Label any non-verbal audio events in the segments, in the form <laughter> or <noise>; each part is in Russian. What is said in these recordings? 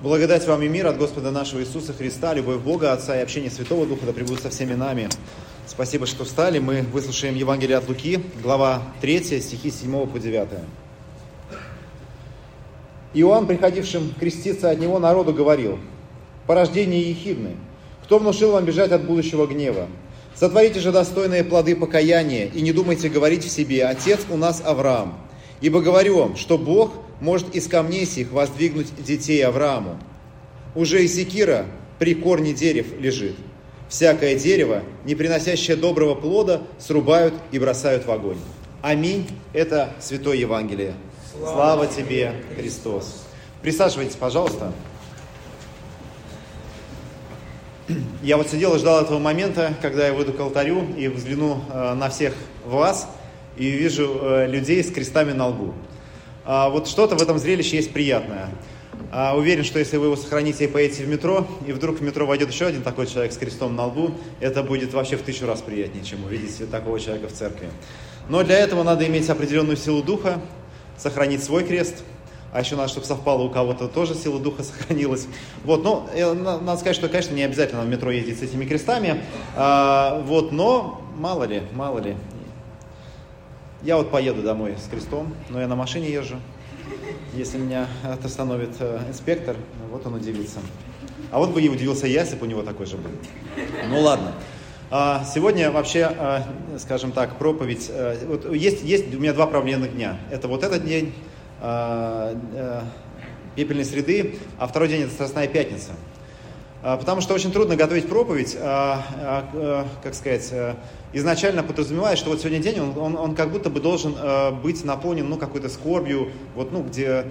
Благодать вам и мир от Господа нашего Иисуса Христа, любовь Бога, Отца и общение Святого Духа да пребудет со всеми нами. Спасибо, что встали. Мы выслушаем Евангелие от Луки, глава 3, стихи 7 по 9. Иоанн, приходившим креститься от него народу, говорил, «Порождение ехидны, кто внушил вам бежать от будущего гнева? Сотворите же достойные плоды покаяния, и не думайте говорить в себе, Отец у нас Авраам. Ибо говорю вам, что Бог – может из камней сих воздвигнуть детей Аврааму. Уже и секира при корне дерев лежит. Всякое дерево, не приносящее доброго плода, срубают и бросают в огонь. Аминь. Это Святое Евангелие. Слава, Слава тебе, Христос. Присаживайтесь, пожалуйста. Я вот сидел и ждал этого момента, когда я выйду к алтарю и взгляну э, на всех вас и вижу э, людей с крестами на лбу. А, вот что-то в этом зрелище есть приятное. А, уверен, что если вы его сохраните и поедете в метро, и вдруг в метро войдет еще один такой человек с крестом на лбу, это будет вообще в тысячу раз приятнее, чем увидеть такого человека в церкви. Но для этого надо иметь определенную силу духа, сохранить свой крест, а еще надо, чтобы совпало у кого-то тоже сила духа <laughs> сохранилась. Вот, но э, надо сказать, что, конечно, не обязательно в метро ездить с этими крестами, а, вот, но мало ли, мало ли, я вот поеду домой с крестом, но я на машине езжу. Если меня остановит э, инспектор, вот он удивится. А вот бы и удивился я, если бы у него такой же был. Ну ладно. А, сегодня вообще, э, скажем так, проповедь. Э, вот есть, есть у меня два проблемных дня. Это вот этот день пепельной среды, а второй день это Страстная пятница. А, потому что очень трудно готовить проповедь, а, как сказать, изначально подразумевает, что вот сегодня день, он, он, он как будто бы должен быть наполнен, ну, какой-то скорбью, вот, ну, где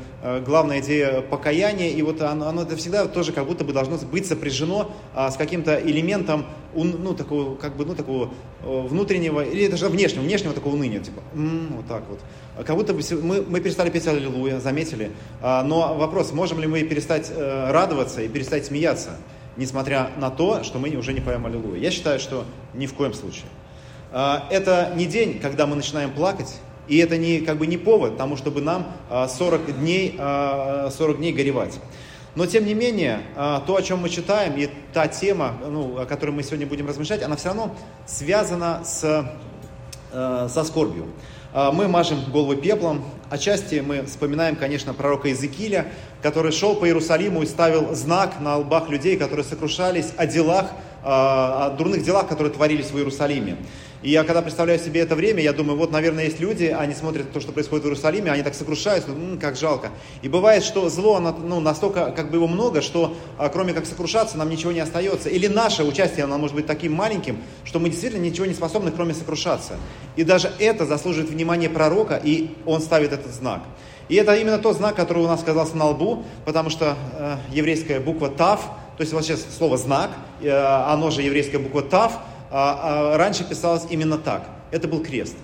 главная идея покаяния, и вот оно, оно это всегда тоже как будто бы должно быть сопряжено с каким-то элементом, ну, такого, как бы, ну, такого внутреннего, или даже внешнего, внешнего такого уныния, типа, м-м, вот так вот. Как будто бы мы, мы перестали петь Аллилуйя, заметили, но вопрос, можем ли мы перестать э, радоваться и перестать смеяться? несмотря на то, что мы уже не поем Аллилуйя. Я считаю, что ни в коем случае. А, это не день, когда мы начинаем плакать, и это не, как бы не повод тому, чтобы нам 40 а, дней, 40 а, дней горевать. Но тем не менее, то, о чем мы читаем, и та тема, ну, о которой мы сегодня будем размышлять, она все равно связана с, со скорбью. Мы мажем голову пеплом, отчасти мы вспоминаем, конечно, пророка Иезекииля, который шел по Иерусалиму и ставил знак на лбах людей, которые сокрушались о делах, о дурных делах, которые творились в Иерусалиме. И я когда представляю себе это время, я думаю, вот, наверное, есть люди, они смотрят то, что происходит в Иерусалиме, они так сокрушаются, м-м, как жалко. И бывает, что зло, оно, ну, настолько, как бы его много, что а, кроме как сокрушаться, нам ничего не остается. Или наше участие, оно может быть таким маленьким, что мы действительно ничего не способны, кроме сокрушаться. И даже это заслуживает внимания пророка, и он ставит этот знак. И это именно тот знак, который у нас оказался на лбу, потому что э, еврейская буква ТАВ, то есть сейчас слово знак, э, оно же еврейская буква ТАВ, а, а, раньше писалось именно так. Это был крест.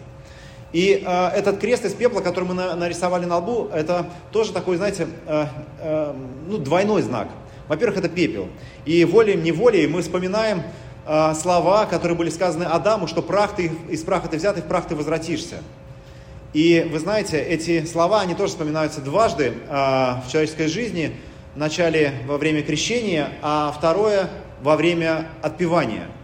И э, этот крест из пепла, который мы на, нарисовали на лбу, это тоже такой, знаете, э, э, ну, двойной знак. Во-первых, это пепел. И волей-неволей мы вспоминаем э, слова, которые были сказаны Адаму, что прах ты, из праха ты взят, и в прах ты возвратишься. И вы знаете, эти слова, они тоже вспоминаются дважды э, в человеческой жизни. Вначале во время крещения, а второе во время отпевания –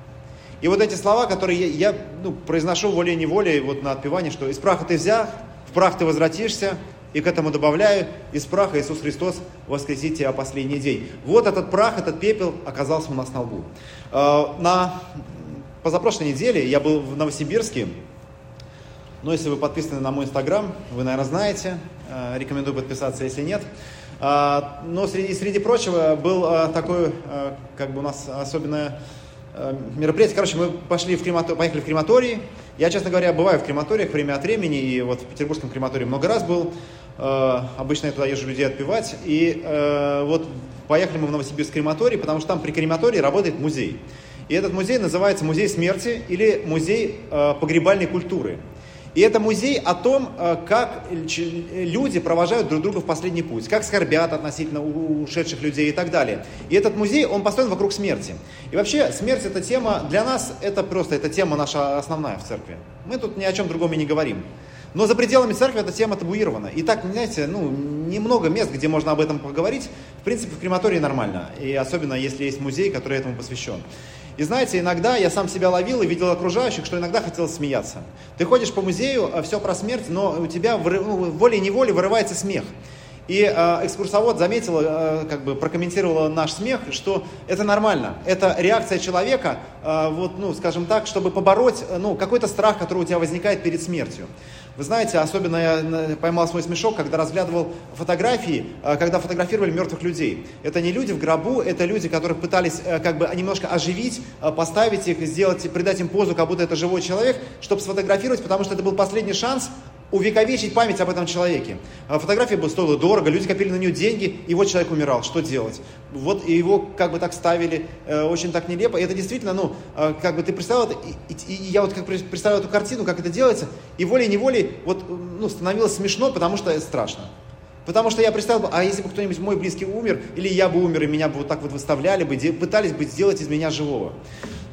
и вот эти слова, которые я, я ну, произношу волей-неволей вот на отпевании, что из праха ты взял, в прах ты возвратишься, и к этому добавляю, из праха Иисус Христос воскресит тебя последний день. Вот этот прах, этот пепел оказался у нас на лбу. А, на позапрошлой неделе я был в Новосибирске, но если вы подписаны на мой инстаграм, вы, наверное, знаете, а, рекомендую подписаться, если нет. А, но среди, среди прочего был такой, как бы у нас особенное Э, мероприятие. Короче, мы пошли в крематор... поехали в крематорий. Я, честно говоря, бываю в крематориях время от времени, и вот в петербургском крематории много раз был. Э, обычно я туда езжу людей отпевать. И э, вот поехали мы в Новосибирск крематорий, потому что там при крематории работает музей. И этот музей называется Музей смерти или Музей погребальной культуры. И это музей о том, э, как люди провожают друг друга в последний путь, как скорбят относительно ушедших людей и так далее. И этот музей, он построен вокруг смерти. И вообще, смерть это тема, для нас это просто, это тема наша основная в церкви. Мы тут ни о чем другом и не говорим. Но за пределами церкви эта тема табуирована. И так, знаете, ну, немного мест, где можно об этом поговорить. В принципе, в крематории нормально. И особенно, если есть музей, который этому посвящен. И знаете, иногда я сам себя ловил и видел окружающих, что иногда хотел смеяться. Ты ходишь по музею, а все про смерть, но у тебя ну, волей-неволей вырывается смех. И э, экскурсовод заметила, э, как бы прокомментировала наш смех, что это нормально. Это реакция человека, э, вот, ну, скажем так, чтобы побороть ну, какой-то страх, который у тебя возникает перед смертью. Вы знаете, особенно я поймал свой смешок, когда разглядывал фотографии, э, когда фотографировали мертвых людей. Это не люди в гробу, это люди, которых пытались э, как бы немножко оживить, э, поставить их, сделать, придать им позу, как будто это живой человек, чтобы сфотографировать, потому что это был последний шанс увековечить память об этом человеке. А фотография бы стоила дорого, люди копили на нее деньги, и вот человек умирал, что делать? Вот его как бы так ставили, э, очень так нелепо. И это действительно, ну, э, как бы ты представил это, и, и, и я вот как представил эту картину, как это делается, и волей-неволей вот, ну, становилось смешно, потому что это страшно. Потому что я представил, а если бы кто-нибудь мой близкий умер, или я бы умер, и меня бы вот так вот выставляли бы, пытались бы сделать из меня живого.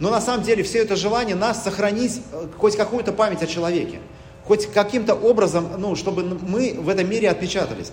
Но на самом деле все это желание нас сохранить э, хоть какую-то память о человеке хоть каким-то образом, ну, чтобы мы в этом мире отпечатались.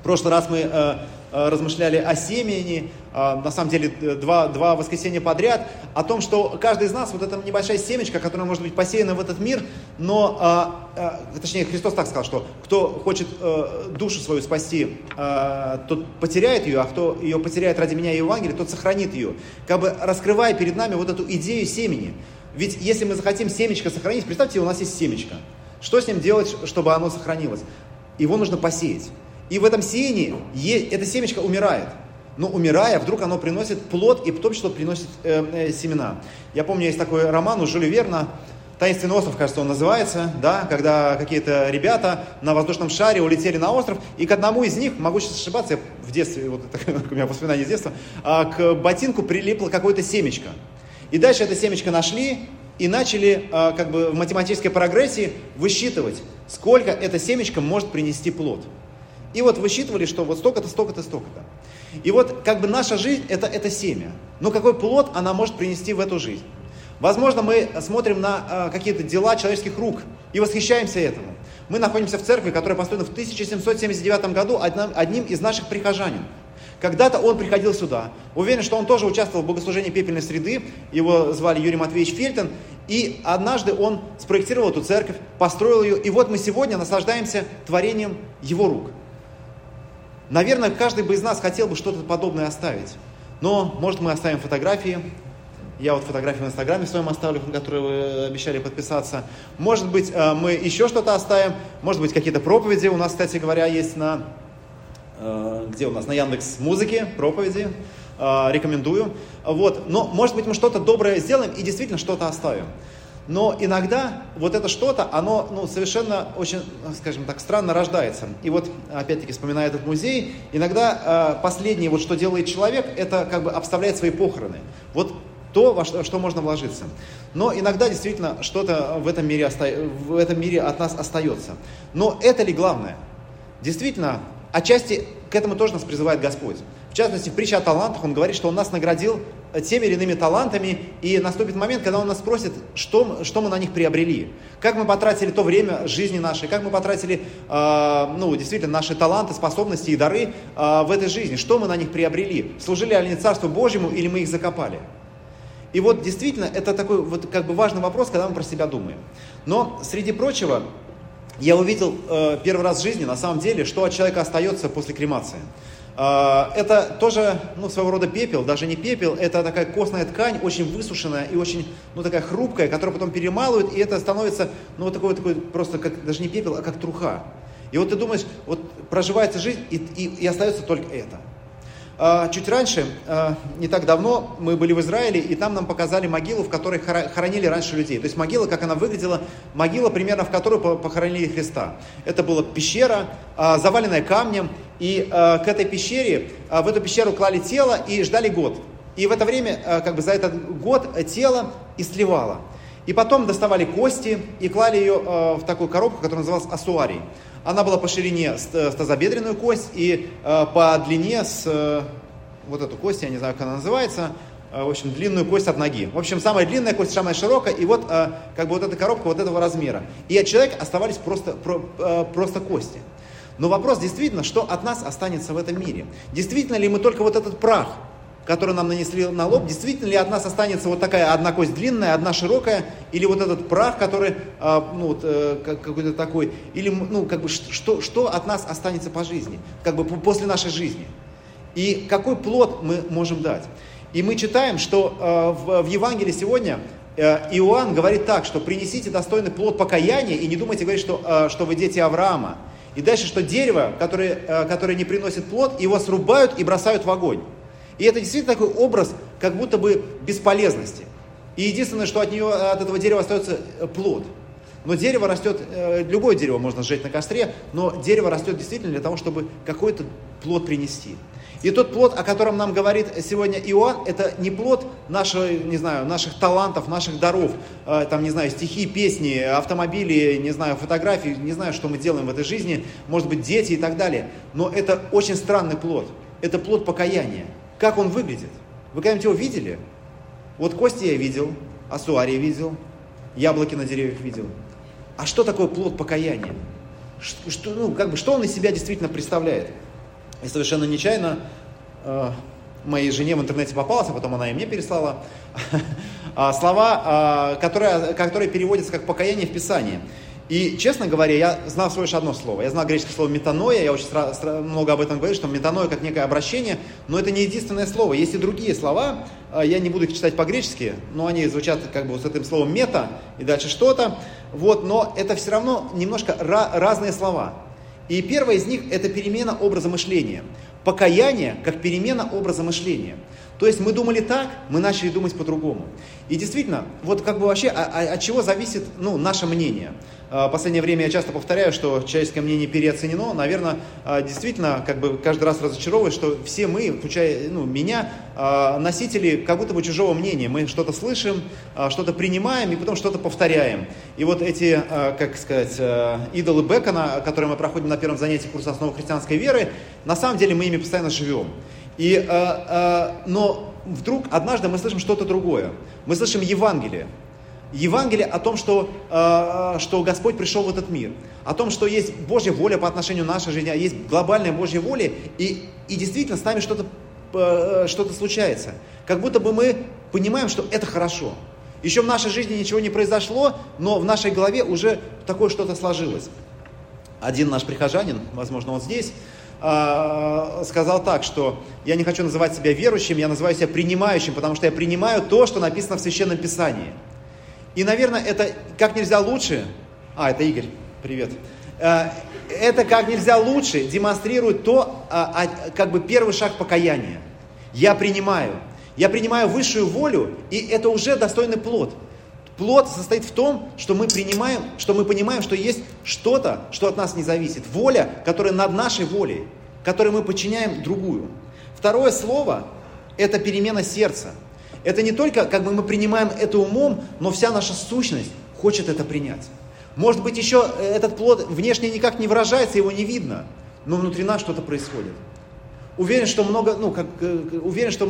В прошлый раз мы э, э, размышляли о семени, э, на самом деле два, два воскресенья подряд, о том, что каждый из нас, вот эта небольшая семечка, которая может быть посеяна в этот мир, но, э, э, точнее, Христос так сказал, что кто хочет э, душу свою спасти, э, тот потеряет ее, а кто ее потеряет ради меня и Евангелия, тот сохранит ее. Как бы раскрывая перед нами вот эту идею семени. Ведь если мы захотим семечко сохранить, представьте, у нас есть семечко. Что с ним делать, чтобы оно сохранилось? Его нужно посеять. И в этом сеянии это семечко умирает. Но умирая, вдруг оно приносит плод, и том числе приносит э, э, семена. Я помню, есть такой роман у Жюля Верна, Таинственный остров, кажется, он называется, да, когда какие-то ребята на воздушном шаре улетели на остров, и к одному из них, могу сейчас ошибаться, я в детстве, вот это <laughs> у меня воспоминания из детства, а, к ботинку прилипло какое-то семечко. И дальше это семечко нашли, и начали а, как бы в математической прогрессии высчитывать, сколько эта семечко может принести плод. И вот высчитывали, что вот столько-то, столько-то, столько-то. И вот как бы наша жизнь это, это семя. Но какой плод она может принести в эту жизнь? Возможно, мы смотрим на э, какие-то дела человеческих рук и восхищаемся этому. Мы находимся в церкви, которая построена в 1779 году одним, одним из наших прихожанин. Когда-то он приходил сюда. Уверен, что он тоже участвовал в богослужении пепельной среды. Его звали Юрий Матвеевич Фельтон. И однажды он спроектировал эту церковь, построил ее. И вот мы сегодня наслаждаемся творением его рук. Наверное, каждый бы из нас хотел бы что-то подобное оставить. Но, может, мы оставим фотографии. Я вот фотографии в Инстаграме своем оставлю, на которые вы обещали подписаться. Может быть, э, мы еще что-то оставим. Может быть, какие-то проповеди у нас, кстати говоря, есть на где у нас на Яндекс Музыке, проповеди, э, рекомендую. Вот. Но, может быть, мы что-то доброе сделаем и действительно что-то оставим. Но иногда вот это что-то, оно ну, совершенно очень, скажем так, странно рождается. И вот, опять-таки, вспоминая этот музей, иногда э, последнее, вот что делает человек, это как бы обставляет свои похороны. Вот то, во что, что можно вложиться. Но иногда действительно что-то в этом, мире оста... в этом мире от нас остается. Но это ли главное? Действительно, Отчасти к этому тоже нас призывает Господь. В частности, в притче о талантах он говорит, что он нас наградил теми или иными талантами, и наступит момент, когда он нас спросит, что, что мы на них приобрели. Как мы потратили то время жизни нашей, как мы потратили, э, ну, действительно, наши таланты, способности и дары э, в этой жизни, что мы на них приобрели. Служили ли они Царству Божьему или мы их закопали. И вот действительно, это такой вот как бы важный вопрос, когда мы про себя думаем. Но, среди прочего, я увидел э, первый раз в жизни, на самом деле, что от человека остается после кремации. Э, это тоже, ну, своего рода пепел, даже не пепел, это такая костная ткань, очень высушенная и очень, ну, такая хрупкая, которую потом перемалывают, и это становится, ну, вот такой, такой просто, как, даже не пепел, а как труха. И вот ты думаешь, вот проживается жизнь, и, и, и остается только это. А, чуть раньше, а, не так давно, мы были в Израиле, и там нам показали могилу, в которой хоронили раньше людей. То есть могила, как она выглядела, могила, примерно в которую похоронили Христа. Это была пещера, а, заваленная камнем, и к этой пещере, в эту пещеру клали тело и ждали год. И в это время, как бы за этот год, тело истлевало. И потом доставали кости и клали ее в такую коробку, которая называлась асуарий. Она была по ширине с, тазобедренную кость и э, по длине с э, вот эту кость, я не знаю, как она называется, в общем, длинную кость от ноги. В общем, самая длинная кость, самая широкая, и вот как бы вот эта коробка вот этого размера. И от человека оставались просто, просто кости. Но вопрос действительно, что от нас останется в этом мире? Действительно ли мы только вот этот прах, который нам нанесли на лоб, действительно ли от нас останется вот такая одна кость длинная, одна широкая, или вот этот прах, который, ну, вот, э, какой-то такой, или, ну, как бы, что, что от нас останется по жизни, как бы после нашей жизни? И какой плод мы можем дать? И мы читаем, что э, в, Евангелии сегодня э, Иоанн говорит так, что принесите достойный плод покаяния и не думайте говорить, что, что вы дети Авраама. И дальше, что дерево, которое, которое не приносит плод, его срубают и бросают в огонь. И это действительно такой образ, как будто бы бесполезности. И единственное, что от, нее, от этого дерева остается э, плод. Но дерево растет, э, любое дерево можно сжечь на костре, но дерево растет действительно для того, чтобы какой-то плод принести. И тот плод, о котором нам говорит сегодня Иоанн, это не плод нашего, не знаю, наших талантов, наших даров, э, там, не знаю, стихи, песни, автомобили, не знаю, фотографии, не знаю, что мы делаем в этой жизни, может быть, дети и так далее. Но это очень странный плод. Это плод покаяния. Как он выглядит? Вы когда-нибудь его видели? Вот кости я видел, асуарий видел, яблоки на деревьях видел. А что такое плод покаяния? Что, ну, как бы, что он из себя действительно представляет? И совершенно нечаянно э, моей жене в интернете попалась, а потом она и мне переслала <laughs> а, слова, а, которые, которые переводятся как покаяние в Писании. И, честно говоря, я знал всего лишь одно слово. Я знал греческое слово метаноя, я очень много об этом говорю, что метаноя как некое обращение, но это не единственное слово. Есть и другие слова, а, я не буду их читать по-гречески, но они звучат как бы с этим словом мета и дальше что-то. Вот, но это все равно немножко разные слова. И первое из них – это перемена образа мышления. Покаяние как перемена образа мышления. То есть мы думали так, мы начали думать по-другому. И действительно, вот как бы вообще а, а, от чего зависит ну, наше мнение. А, в последнее время я часто повторяю, что человеческое мнение переоценено. Наверное, а, действительно, как бы каждый раз разочаровываюсь, что все мы, включая ну, меня, а, носители как будто бы чужого мнения. Мы что-то слышим, что-то принимаем и потом что-то повторяем. И вот эти, как сказать, идолы Бекона, которые мы проходим на первом занятии курса основы христианской веры, на самом деле мы ими постоянно живем. И, но вдруг однажды мы слышим что-то другое. Мы слышим Евангелие. Евангелие о том, что, э, что Господь пришел в этот мир, о том, что есть Божья воля по отношению к нашей жизни, а есть глобальная Божья воля, и, и действительно с нами что-то э, что случается. Как будто бы мы понимаем, что это хорошо. Еще в нашей жизни ничего не произошло, но в нашей голове уже такое что-то сложилось. Один наш прихожанин, возможно, он здесь, э, сказал так, что я не хочу называть себя верующим, я называю себя принимающим, потому что я принимаю то, что написано в Священном Писании. И, наверное, это как нельзя лучше, а, это Игорь, привет, э, это как нельзя лучше демонстрирует то, а, а, как бы первый шаг покаяния. Я принимаю. Я принимаю высшую волю, и это уже достойный плод. Плод состоит в том, что мы принимаем, что мы понимаем, что есть что-то, что от нас не зависит. Воля, которая над нашей волей, которой мы подчиняем другую. Второе слово – это перемена сердца. Это не только, как бы мы принимаем это умом, но вся наша сущность хочет это принять. Может быть, еще э, этот плод внешне никак не выражается, его не видно, но внутри нас что-то происходит. Уверен, что много, ну, как, э, уверен, что,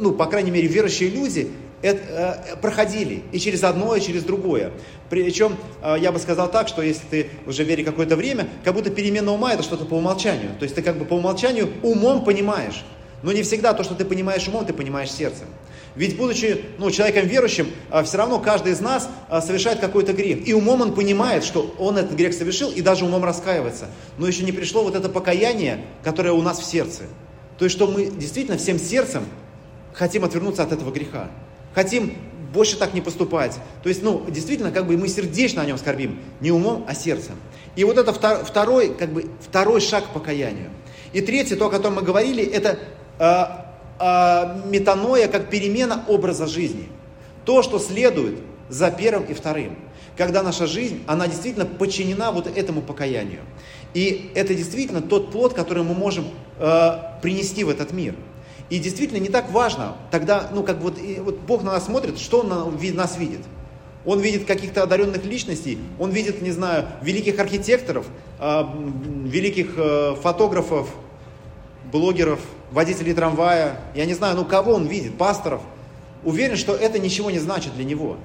ну, по крайней мере, верующие люди это, э, проходили и через одно, и через другое. Причем, э, я бы сказал так, что если ты уже веришь какое-то время, как будто перемена ума это что-то по умолчанию. То есть ты как бы по умолчанию умом понимаешь. Но не всегда то, что ты понимаешь умом, ты понимаешь сердцем. Ведь будучи ну, человеком верующим, все равно каждый из нас совершает какой-то грех. И умом он понимает, что он этот грех совершил, и даже умом раскаивается. Но еще не пришло вот это покаяние, которое у нас в сердце. То есть, что мы действительно всем сердцем хотим отвернуться от этого греха. Хотим больше так не поступать. То есть, ну, действительно, как бы мы сердечно о нем скорбим. Не умом, а сердцем. И вот это второй, как бы, второй шаг к покаянию. И третье, то, о котором мы говорили, это а, э, метаноя как перемена образа жизни. То, что следует за первым и вторым. Когда наша жизнь, она действительно подчинена вот этому покаянию. И это действительно тот плод, который мы можем э, принести в этот мир. И действительно не так важно, тогда, ну как вот, и, вот Бог на нас смотрит, что Он на, нас видит. Он видит каких-то одаренных личностей, он видит, не знаю, великих архитекторов, э, великих э, фотографов, блогеров, водителей трамвая, я не знаю, ну кого он видит, пасторов, уверен, что это ничего не значит для него.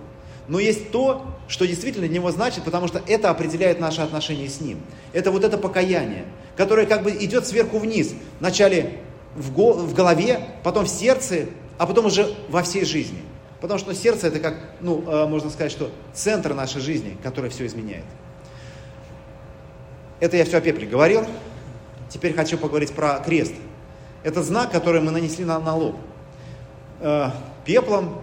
Но есть то, что действительно для него значит, потому что это определяет наши отношения с ним. Это вот это покаяние, которое как бы идет сверху вниз. Вначале в, го- в голове, потом в сердце, а потом уже во всей жизни. Потому что сердце это как, ну, э, можно сказать, что центр нашей жизни, который все изменяет. Это я все о пепле говорил. Теперь хочу поговорить про крест. Это знак, который мы нанесли на, на лоб. Э, пеплом,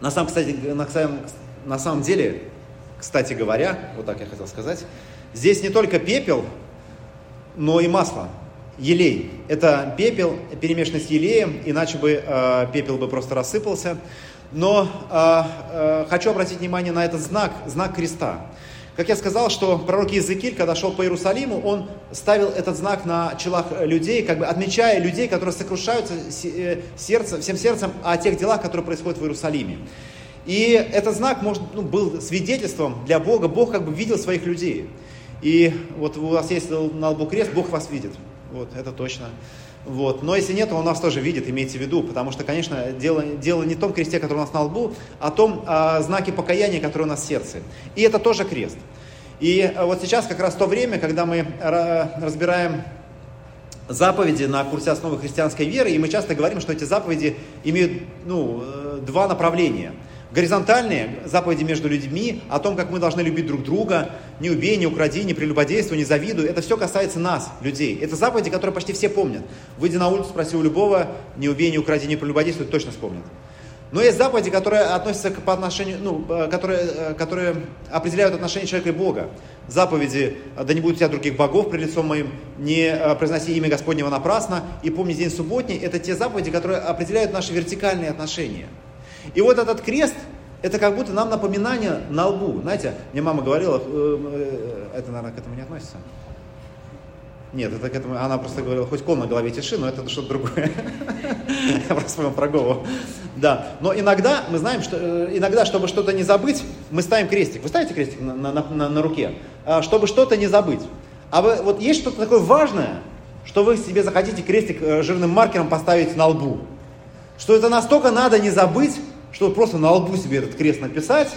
на самом, кстати, на, на самом деле, кстати говоря, вот так я хотел сказать, здесь не только пепел, но и масло, елей. Это пепел, перемешанный с елеем, иначе бы э, пепел бы просто рассыпался. Но э, э, хочу обратить внимание на этот знак, знак креста. Как я сказал, что пророк Иезекииль, когда шел по Иерусалиму, он ставил этот знак на челах людей, как бы отмечая людей, которые сокрушаются э, сердцем, всем сердцем о тех делах, которые происходят в Иерусалиме. И этот знак может, ну, был свидетельством для Бога. Бог как бы видел своих людей. И вот у вас есть на лбу крест, Бог вас видит. Вот, это точно. Вот. Но если нет, то он нас тоже видит, имейте в виду, потому что, конечно, дело, дело не в том кресте, который у нас на лбу, а в том а, знаке покаяния, который у нас в сердце. И это тоже крест. И а, вот сейчас как раз то время, когда мы разбираем заповеди на курсе основы христианской веры, и мы часто говорим, что эти заповеди имеют ну, э, два направления – Горизонтальные заповеди между людьми, о том, как мы должны любить друг друга, не убей, не укради, не прелюбодействуй, не завидуй, это все касается нас, людей. Это заповеди, которые почти все помнят. Выйдя на улицу, спроси у любого, не убей, не укради, не прелюбодействуй, точно вспомнят. Но есть заповеди, которые относятся к, по отношению, ну, э, которые, э, которые определяют отношение человека и Бога. Заповеди «Да не будет у тебя других богов при лицом моим», «Не э, произноси имя Господнего напрасно» и «Помни день субботний» – это те заповеди, которые определяют наши вертикальные отношения – и вот этот крест, это как будто нам напоминание на лбу. Знаете, мне мама говорила, э, э, это, наверное, к этому не относится. Нет, это к этому, она просто говорила, хоть кол на голове тиши, но это что-то другое. <laughs> Я просто вспомнил про голову. Да, но иногда мы знаем, что э, иногда, чтобы что-то не забыть, мы ставим крестик. Вы ставите крестик на, на, на, на руке, а, чтобы что-то не забыть. А вы, вот есть что-то такое важное, что вы себе захотите крестик жирным маркером поставить на лбу. Что это настолько надо не забыть, чтобы просто на лбу себе этот крест написать,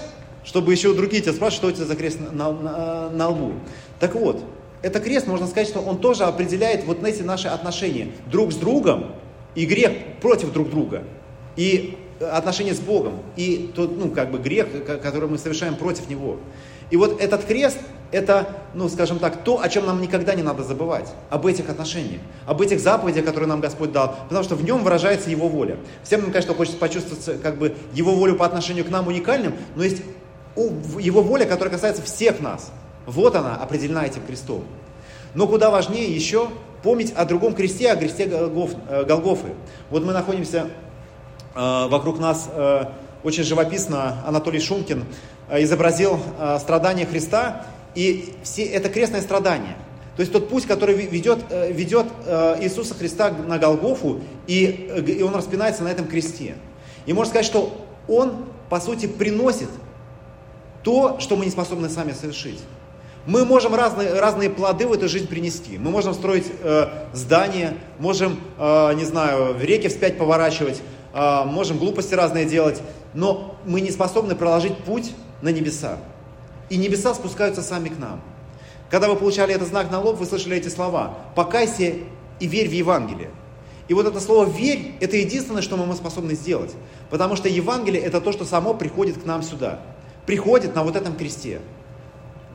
чтобы еще другие тебя спрашивают, что у тебя за крест на, на, на лбу. Так вот, это крест, можно сказать, что он тоже определяет вот эти наши отношения друг с другом и грех против друг друга. И отношения с Богом, и тот, ну, как бы грех, который мы совершаем против Него. И вот этот крест, это, ну, скажем так, то, о чем нам никогда не надо забывать, об этих отношениях, об этих заповедях, которые нам Господь дал, потому что в нем выражается Его воля. Всем нам, конечно, хочется почувствовать как бы Его волю по отношению к нам уникальным, но есть Его воля, которая касается всех нас. Вот она определена этим крестом. Но куда важнее еще помнить о другом кресте, о кресте э, Голгофы. Вот мы находимся э, вокруг нас э, очень живописно Анатолий Шумкин Э, изобразил э, страдания Христа, и все, это крестное страдание. То есть тот путь, который ведет, э, ведет Иисуса Христа на Голгофу, и, и он распинается на этом кресте. И можно сказать, что он, по сути, приносит то, что мы не способны сами совершить. Мы можем разные, разные плоды в эту жизнь принести. Мы можем строить э, здания, можем, э, не знаю, в реки вспять поворачивать, э, можем глупости разные делать, но мы не способны проложить путь на небеса. И небеса спускаются сами к нам. Когда вы получали этот знак на лоб, вы слышали эти слова. Покайся и верь в Евангелие. И вот это слово «верь» – это единственное, что мы способны сделать. Потому что Евангелие – это то, что само приходит к нам сюда. Приходит на вот этом кресте.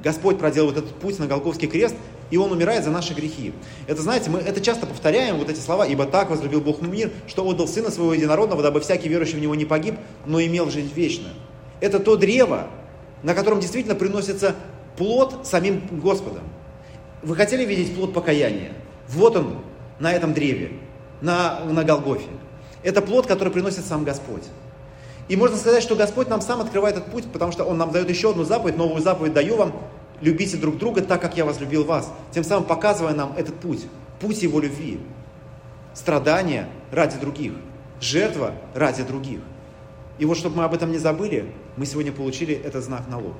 Господь проделал вот этот путь на Голговский крест, и Он умирает за наши грехи. Это, знаете, мы это часто повторяем, вот эти слова, «Ибо так возлюбил Бог мир, что отдал Сына Своего Единородного, дабы всякий верующий в Него не погиб, но имел жизнь вечную» это то древо, на котором действительно приносится плод самим Господом. Вы хотели видеть плод покаяния? Вот он, на этом древе, на, на Голгофе. Это плод, который приносит сам Господь. И можно сказать, что Господь нам сам открывает этот путь, потому что Он нам дает еще одну заповедь, новую заповедь даю вам, любите друг друга так, как я возлюбил вас. Тем самым показывая нам этот путь, путь Его любви. Страдания ради других, жертва ради других. И вот, чтобы мы об этом не забыли, мы сегодня получили этот знак на лоб.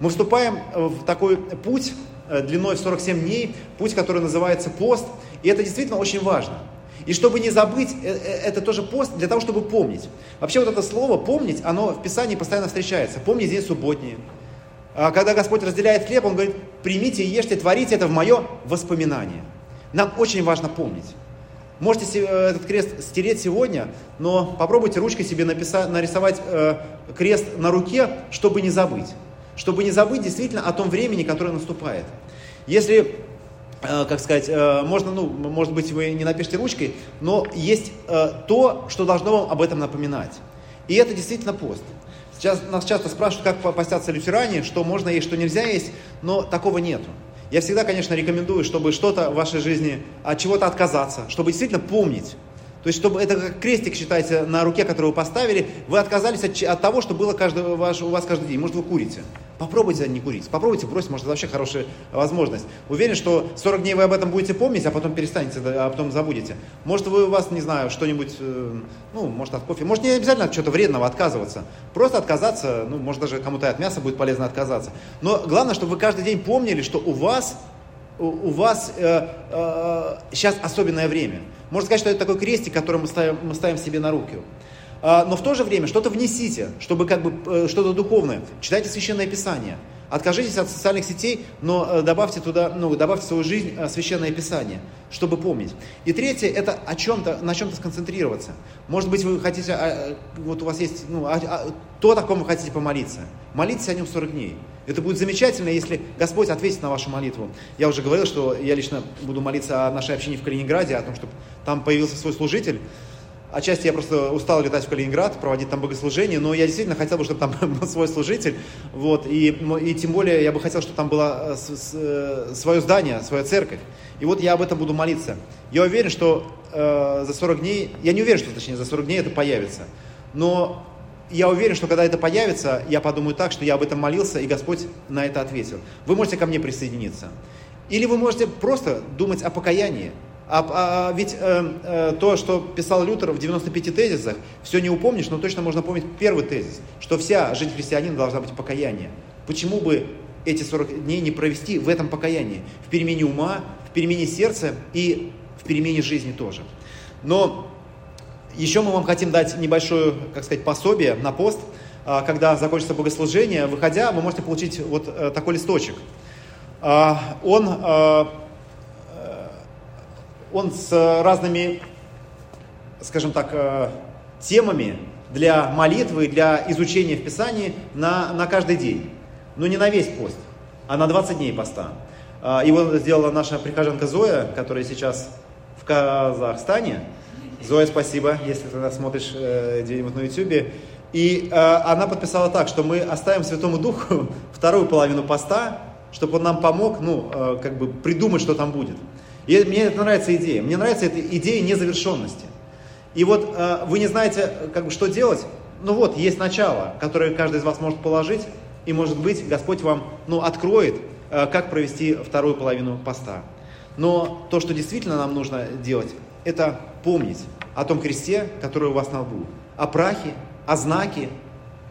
Мы вступаем в такой путь э, длиной в 47 дней, путь, который называется пост, и это действительно очень важно. И чтобы не забыть, э, э, это тоже пост для того, чтобы помнить. Вообще вот это слово «помнить», оно в Писании постоянно встречается. «Помни день субботний». А когда Господь разделяет хлеб, Он говорит, примите и ешьте, творите это в мое воспоминание. Нам очень важно помнить. Можете э, этот крест стереть сегодня, но попробуйте ручкой себе написать, нарисовать э, крест на руке, чтобы не забыть. Чтобы не забыть действительно о том времени, которое наступает. Если Э, как сказать, э, можно, ну, может быть, вы не напишите ручкой, но есть э, то, что должно вам об этом напоминать. И это действительно пост. Сейчас нас часто спрашивают, как постятся лютеране, что можно есть, что нельзя есть, но такого нету. Я всегда, конечно, рекомендую, чтобы что-то в вашей жизни, от чего-то отказаться, чтобы действительно помнить, то есть, чтобы это как крестик, считайте, на руке, который вы поставили, вы отказались от, от того, что было каждый, ваш, у вас каждый день. Может, вы курите. Попробуйте не курить. Попробуйте бросить, может, это вообще хорошая возможность. Уверен, что 40 дней вы об этом будете помнить, а потом перестанете, а потом забудете. Может, вы у вас, не знаю, что-нибудь, э, ну, может, от кофе. Может, не обязательно от чего-то вредного отказываться. Просто отказаться, ну, может, даже кому-то от мяса будет полезно отказаться. Но главное, чтобы вы каждый день помнили, что у вас у вас э, э, сейчас особенное время. Можно сказать, что это такой крестик, который мы ставим, мы ставим себе на руки. Э, но в то же время что-то внесите, чтобы как бы э, что-то духовное. Читайте Священное Писание. Откажитесь от социальных сетей, но э, добавьте туда, ну, добавьте в свою жизнь э, священное писание, чтобы помнить. И третье, это о чем-то, на чем-то сконцентрироваться. Может быть, вы хотите, а, вот у вас есть, ну, а, а, то, о ком вы хотите помолиться. Молитесь о нем 40 дней. Это будет замечательно, если Господь ответит на вашу молитву. Я уже говорил, что я лично буду молиться о нашей общине в Калининграде, о том, чтобы там появился свой служитель. Отчасти я просто устал летать в Калининград, проводить там богослужение, но я действительно хотел бы, чтобы там <laughs> был свой служитель. Вот, и, и тем более я бы хотел, чтобы там было э, э, свое здание, своя церковь. И вот я об этом буду молиться. Я уверен, что э, за 40 дней, я не уверен, что точнее за 40 дней это появится. Но я уверен, что когда это появится, я подумаю так, что я об этом молился, и Господь на это ответил. Вы можете ко мне присоединиться. Или вы можете просто думать о покаянии. А, а, ведь э, э, то, что писал Лютер в 95 тезисах, все не упомнишь, но точно можно помнить первый тезис, что вся жизнь христианина должна быть покаяние. Почему бы эти 40 дней не провести в этом покаянии? В перемене ума, в перемене сердца и в перемене жизни тоже. Но еще мы вам хотим дать небольшое, как сказать, пособие на пост. А, когда закончится богослужение, выходя, вы можете получить вот э, такой листочек. А, он он с разными, скажем так, э, темами для молитвы, для изучения в Писании на, на каждый день. Но не на весь пост, а на 20 дней поста. А, его сделала наша прихожанка Зоя, которая сейчас в Казахстане. Зоя, спасибо, если ты нас смотришь э, где-нибудь на YouTube. И э, она подписала так, что мы оставим Святому Духу <laughs> вторую половину поста, чтобы он нам помог, ну, э, как бы придумать, что там будет. И мне это нравится идея. Мне нравится эта идея незавершенности. И вот э, вы не знаете, как бы, что делать. Ну вот, есть начало, которое каждый из вас может положить, и, может быть, Господь вам ну, откроет, э, как провести вторую половину поста. Но то, что действительно нам нужно делать, это помнить о том кресте, который у вас на лбу, о прахе, о знаке,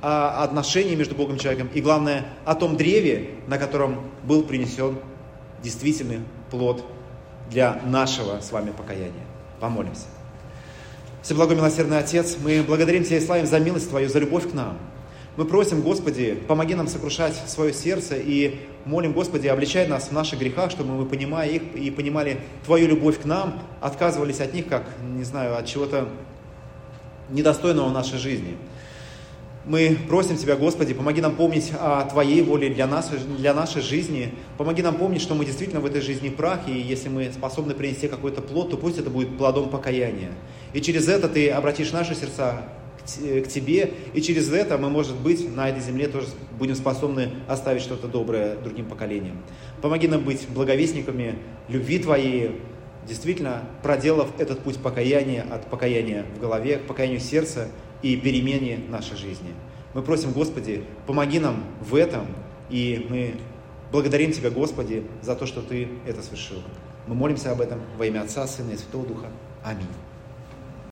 о отношении между Богом и человеком, и главное, о том древе, на котором был принесен действительный плод для нашего с вами покаяния. Помолимся. Всеблагой милосердный Отец, мы благодарим Тебя и славим за милость Твою, за любовь к нам. Мы просим, Господи, помоги нам сокрушать свое сердце и молим, Господи, обличай нас в наших грехах, чтобы мы, понимая их и понимали Твою любовь к нам, отказывались от них, как, не знаю, от чего-то недостойного в нашей жизни. Мы просим Тебя, Господи, помоги нам помнить о Твоей воле для, нас, для нашей жизни. Помоги нам помнить, что мы действительно в этой жизни прах, и если мы способны принести какой-то плод, то пусть это будет плодом покаяния. И через это Ты обратишь наши сердца к Тебе, и через это мы, может быть, на этой земле тоже будем способны оставить что-то доброе другим поколениям. Помоги нам быть благовестниками любви Твоей, действительно проделав этот путь покаяния от покаяния в голове к покаянию сердца, и перемене нашей жизни. Мы просим, Господи, помоги нам в этом, и мы благодарим Тебя, Господи, за то, что Ты это совершил. Мы молимся об этом во имя Отца, Сына и Святого Духа. Аминь.